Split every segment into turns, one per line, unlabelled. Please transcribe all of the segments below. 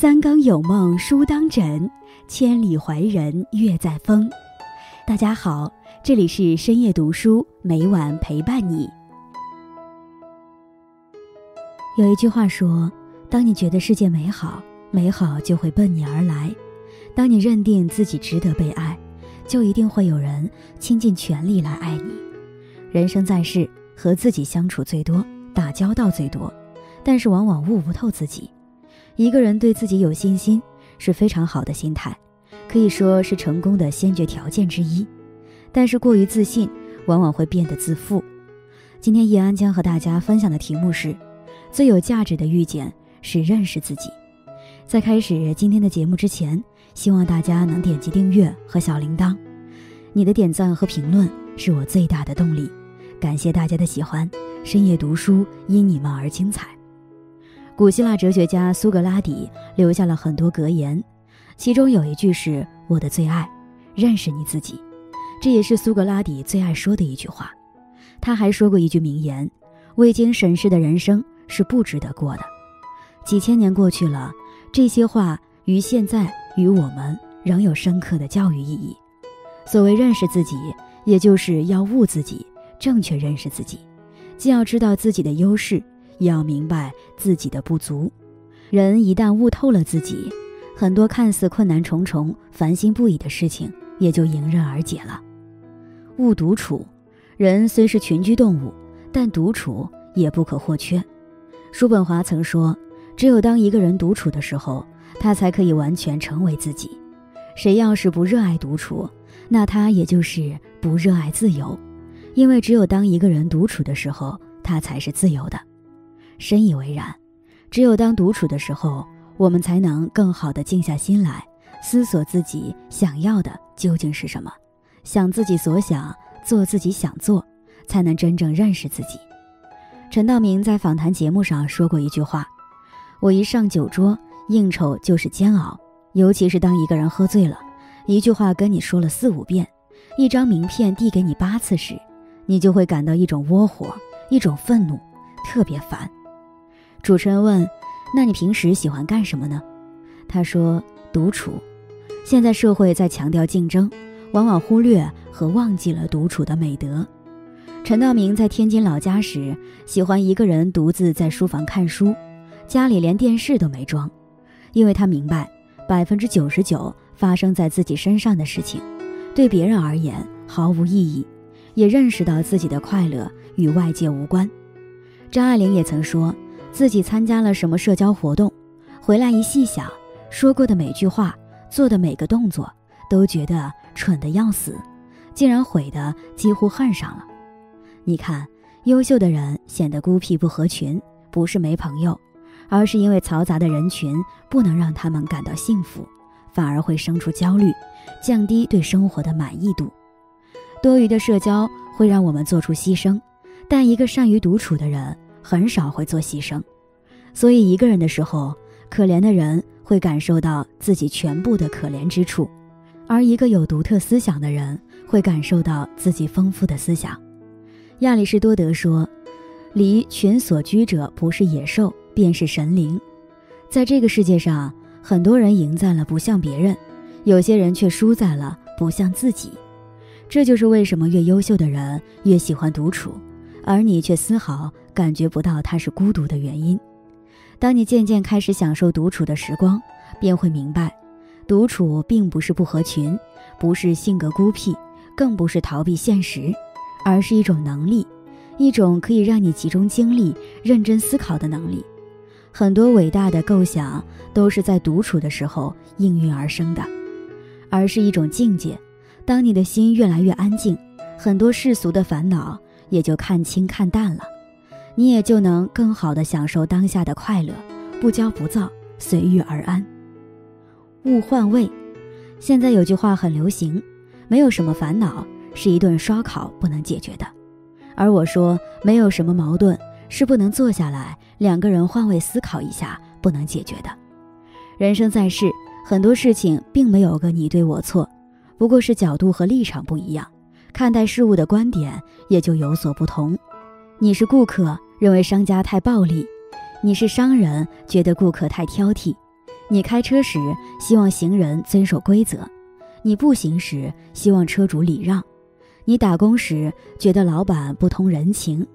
三更有梦书当枕，千里怀人月在风。大家好，这里是深夜读书，每晚陪伴你。有一句话说：当你觉得世界美好，美好就会奔你而来；当你认定自己值得被爱，就一定会有人倾尽全力来爱你。人生在世，和自己相处最多，打交道最多。但是往往悟不透自己。一个人对自己有信心是非常好的心态，可以说是成功的先决条件之一。但是过于自信，往往会变得自负。今天叶安将和大家分享的题目是：最有价值的遇见是认识自己。在开始今天的节目之前，希望大家能点击订阅和小铃铛。你的点赞和评论是我最大的动力。感谢大家的喜欢，深夜读书因你们而精彩。古希腊哲学家苏格拉底留下了很多格言，其中有一句是我的最爱：“认识你自己。”这也是苏格拉底最爱说的一句话。他还说过一句名言：“未经审视的人生是不值得过的。”几千年过去了，这些话于现在与我们仍有深刻的教育意义。所谓认识自己，也就是要悟自己，正确认识自己，既要知道自己的优势。要明白自己的不足，人一旦悟透了自己，很多看似困难重重、烦心不已的事情也就迎刃而解了。悟独处，人虽是群居动物，但独处也不可或缺。叔本华曾说：“只有当一个人独处的时候，他才可以完全成为自己。谁要是不热爱独处，那他也就是不热爱自由，因为只有当一个人独处的时候，他才是自由的。”深以为然，只有当独处的时候，我们才能更好的静下心来，思索自己想要的究竟是什么，想自己所想，做自己想做，才能真正认识自己。陈道明在访谈节目上说过一句话：“我一上酒桌，应酬就是煎熬，尤其是当一个人喝醉了，一句话跟你说了四五遍，一张名片递给你八次时，你就会感到一种窝火，一种愤怒，特别烦。”主持人问：“那你平时喜欢干什么呢？”他说：“独处。”现在社会在强调竞争，往往忽略和忘记了独处的美德。陈道明在天津老家时，喜欢一个人独自在书房看书，家里连电视都没装，因为他明白，百分之九十九发生在自己身上的事情，对别人而言毫无意义，也认识到自己的快乐与外界无关。张爱玲也曾说。自己参加了什么社交活动，回来一细想，说过的每句话，做的每个动作，都觉得蠢的要死，竟然毁的几乎恨上了。你看，优秀的人显得孤僻不合群，不是没朋友，而是因为嘈杂的人群不能让他们感到幸福，反而会生出焦虑，降低对生活的满意度。多余的社交会让我们做出牺牲，但一个善于独处的人。很少会做牺牲，所以一个人的时候，可怜的人会感受到自己全部的可怜之处，而一个有独特思想的人会感受到自己丰富的思想。亚里士多德说：“离群所居者，不是野兽，便是神灵。”在这个世界上，很多人赢在了不像别人，有些人却输在了不像自己。这就是为什么越优秀的人越喜欢独处。而你却丝毫感觉不到他是孤独的原因。当你渐渐开始享受独处的时光，便会明白，独处并不是不合群，不是性格孤僻，更不是逃避现实，而是一种能力，一种可以让你集中精力、认真思考的能力。很多伟大的构想都是在独处的时候应运而生的，而是一种境界。当你的心越来越安静，很多世俗的烦恼。也就看清看淡了，你也就能更好的享受当下的快乐，不骄不躁，随遇而安。勿换位，现在有句话很流行，没有什么烦恼是一顿烧烤不能解决的，而我说没有什么矛盾是不能坐下来两个人换位思考一下不能解决的。人生在世，很多事情并没有个你对我错，不过是角度和立场不一样。看待事物的观点也就有所不同。你是顾客，认为商家太暴力；你是商人，觉得顾客太挑剔；你开车时希望行人遵守规则，你步行时希望车主礼让，你打工时觉得老板不通人情，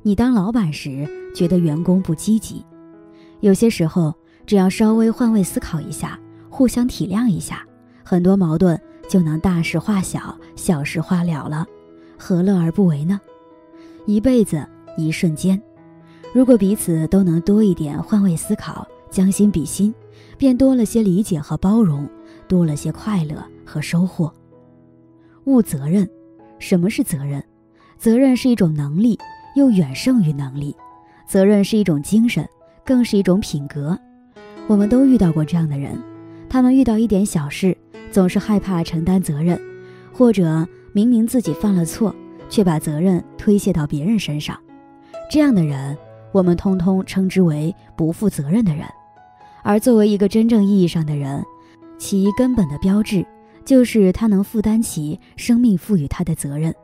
你当老板时觉得员工不积极。有些时候，只要稍微换位思考一下，互相体谅一下，很多矛盾就能大事化小，小事化了了，何乐而不为呢？一辈子一瞬间，如果彼此都能多一点换位思考，将心比心。便多了些理解和包容，多了些快乐和收获。勿责任，什么是责任？责任是一种能力，又远胜于能力。责任是一种精神，更是一种品格。我们都遇到过这样的人，他们遇到一点小事，总是害怕承担责任，或者明明自己犯了错，却把责任推卸到别人身上。这样的人，我们通通称之为不负责任的人。而作为一个真正意义上的人，其根本的标志就是他能负担起生命赋予他的责任。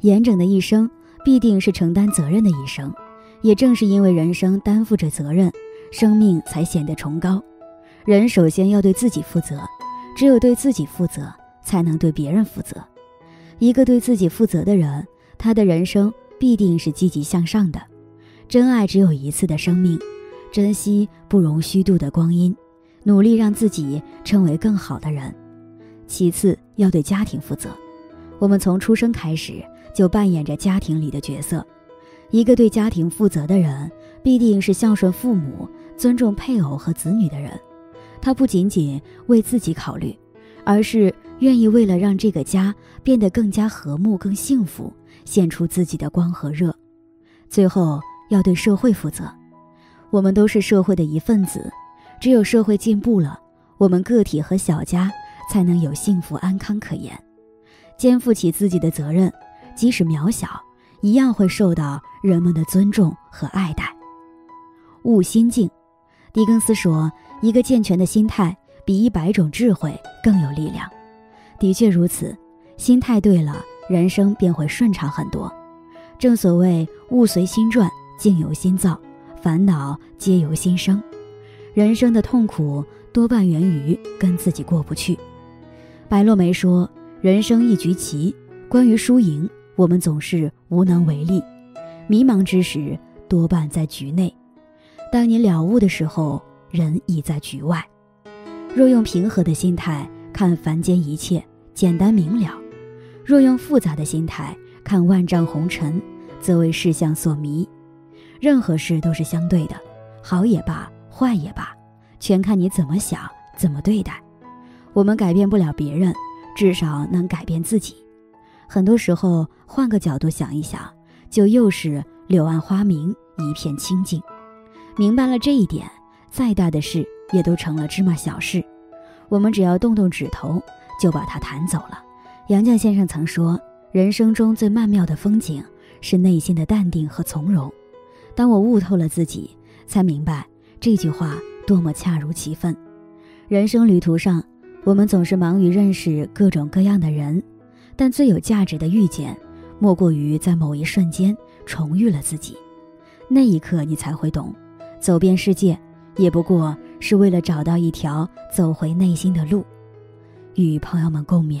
严整的一生必定是承担责任的一生，也正是因为人生担负着责任，生命才显得崇高。人首先要对自己负责，只有对自己负责，才能对别人负责。一个对自己负责的人，他的人生必定是积极向上的。真爱只有一次的生命。珍惜不容虚度的光阴，努力让自己成为更好的人。其次，要对家庭负责。我们从出生开始就扮演着家庭里的角色。一个对家庭负责的人，必定是孝顺父母、尊重配偶和子女的人。他不仅仅为自己考虑，而是愿意为了让这个家变得更加和睦、更幸福，献出自己的光和热。最后，要对社会负责。我们都是社会的一份子，只有社会进步了，我们个体和小家才能有幸福安康可言。肩负起自己的责任，即使渺小，一样会受到人们的尊重和爱戴。悟心境，狄更斯说：“一个健全的心态比一百种智慧更有力量。”的确如此，心态对了，人生便会顺畅很多。正所谓“物随心转，境由心造”。烦恼皆由心生，人生的痛苦多半源于跟自己过不去。白落梅说：“人生一局棋，关于输赢，我们总是无能为力。迷茫之时，多半在局内；当你了悟的时候，人已在局外。若用平和的心态看凡间一切，简单明了；若用复杂的心态看万丈红尘，则为世相所迷。”任何事都是相对的，好也罢，坏也罢，全看你怎么想，怎么对待。我们改变不了别人，至少能改变自己。很多时候，换个角度想一想，就又是柳暗花明，一片清净。明白了这一点，再大的事也都成了芝麻小事。我们只要动动指头，就把它弹走了。杨绛先生曾说：“人生中最曼妙的风景，是内心的淡定和从容。”当我悟透了自己，才明白这句话多么恰如其分。人生旅途上，我们总是忙于认识各种各样的人，但最有价值的遇见，莫过于在某一瞬间重遇了自己。那一刻，你才会懂，走遍世界，也不过是为了找到一条走回内心的路。与朋友们共勉。